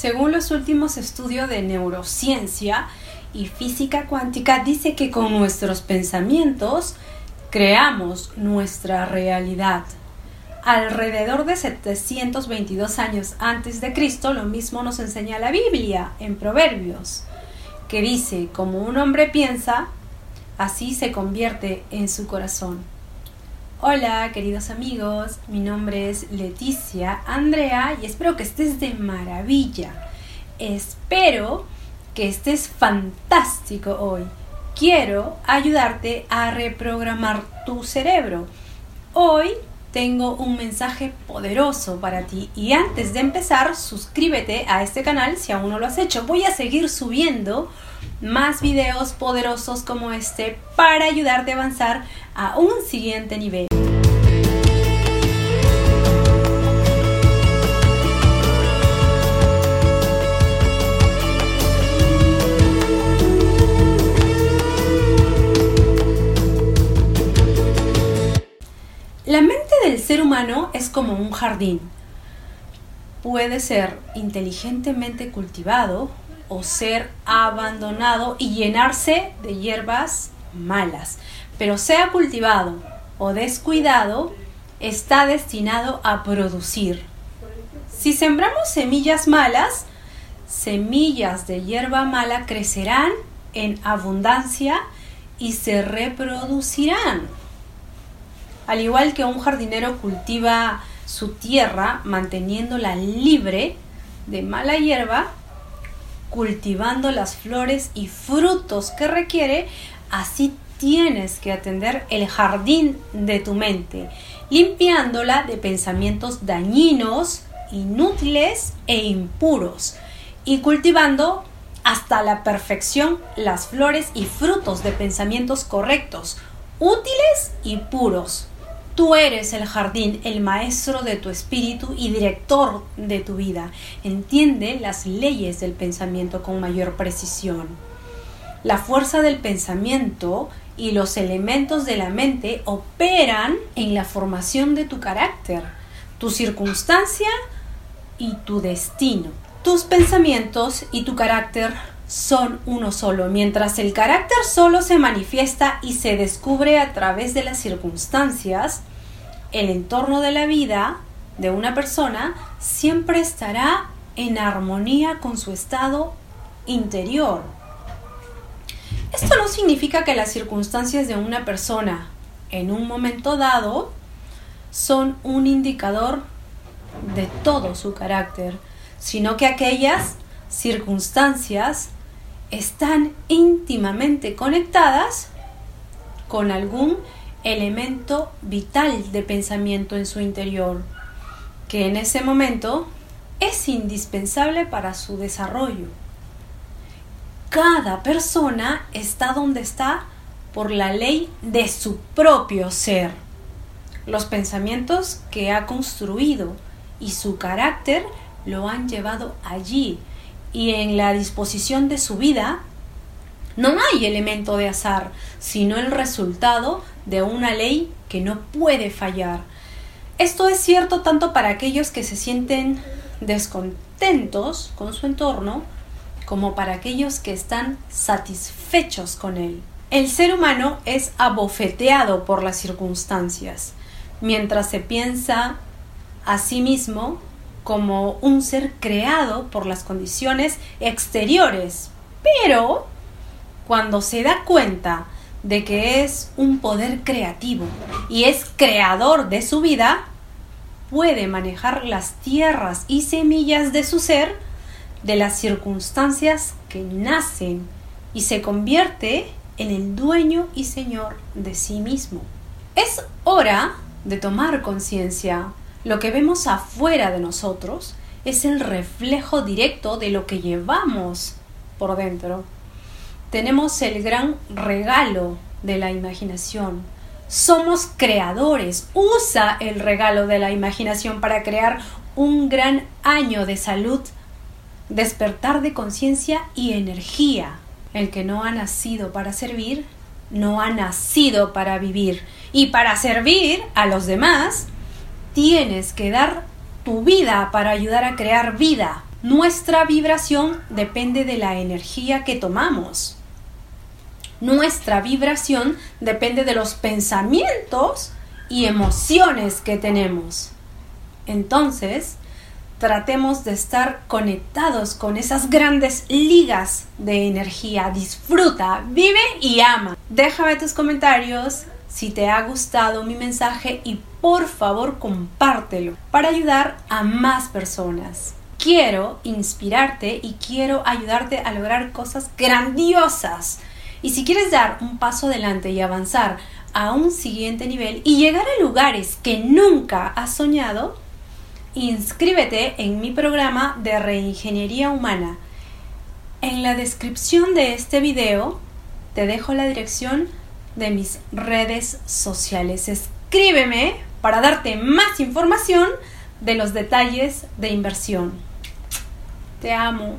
Según los últimos estudios de neurociencia y física cuántica, dice que con nuestros pensamientos creamos nuestra realidad. Alrededor de 722 años antes de Cristo, lo mismo nos enseña la Biblia en Proverbios, que dice, como un hombre piensa, así se convierte en su corazón. Hola queridos amigos, mi nombre es Leticia Andrea y espero que estés de maravilla. Espero que estés fantástico hoy. Quiero ayudarte a reprogramar tu cerebro. Hoy tengo un mensaje poderoso para ti y antes de empezar suscríbete a este canal si aún no lo has hecho. Voy a seguir subiendo más videos poderosos como este para ayudarte a avanzar a un siguiente nivel. La mente del ser humano es como un jardín. Puede ser inteligentemente cultivado o ser abandonado y llenarse de hierbas malas. Pero sea cultivado o descuidado, está destinado a producir. Si sembramos semillas malas, semillas de hierba mala crecerán en abundancia y se reproducirán. Al igual que un jardinero cultiva su tierra manteniéndola libre de mala hierba, cultivando las flores y frutos que requiere, así tienes que atender el jardín de tu mente, limpiándola de pensamientos dañinos, inútiles e impuros, y cultivando hasta la perfección las flores y frutos de pensamientos correctos, útiles y puros. Tú eres el jardín, el maestro de tu espíritu y director de tu vida. Entiende las leyes del pensamiento con mayor precisión. La fuerza del pensamiento y los elementos de la mente operan en la formación de tu carácter, tu circunstancia y tu destino. Tus pensamientos y tu carácter son uno solo, mientras el carácter solo se manifiesta y se descubre a través de las circunstancias, el entorno de la vida de una persona siempre estará en armonía con su estado interior. Esto no significa que las circunstancias de una persona en un momento dado son un indicador de todo su carácter, sino que aquellas circunstancias están íntimamente conectadas con algún elemento vital de pensamiento en su interior, que en ese momento es indispensable para su desarrollo. Cada persona está donde está por la ley de su propio ser. Los pensamientos que ha construido y su carácter lo han llevado allí y en la disposición de su vida no hay elemento de azar, sino el resultado de una ley que no puede fallar. Esto es cierto tanto para aquellos que se sienten descontentos con su entorno, como para aquellos que están satisfechos con él. El ser humano es abofeteado por las circunstancias, mientras se piensa a sí mismo como un ser creado por las condiciones exteriores. Pero cuando se da cuenta de que es un poder creativo y es creador de su vida, puede manejar las tierras y semillas de su ser de las circunstancias que nacen y se convierte en el dueño y señor de sí mismo. Es hora de tomar conciencia. Lo que vemos afuera de nosotros es el reflejo directo de lo que llevamos por dentro tenemos el gran regalo de la imaginación. Somos creadores. Usa el regalo de la imaginación para crear un gran año de salud, despertar de conciencia y energía. El que no ha nacido para servir, no ha nacido para vivir. Y para servir a los demás, tienes que dar tu vida para ayudar a crear vida. Nuestra vibración depende de la energía que tomamos. Nuestra vibración depende de los pensamientos y emociones que tenemos. Entonces, tratemos de estar conectados con esas grandes ligas de energía. Disfruta, vive y ama. Déjame tus comentarios si te ha gustado mi mensaje y por favor compártelo para ayudar a más personas. Quiero inspirarte y quiero ayudarte a lograr cosas grandiosas. Y si quieres dar un paso adelante y avanzar a un siguiente nivel y llegar a lugares que nunca has soñado, inscríbete en mi programa de reingeniería humana. En la descripción de este video te dejo la dirección de mis redes sociales. Escríbeme para darte más información de los detalles de inversión. Te amo.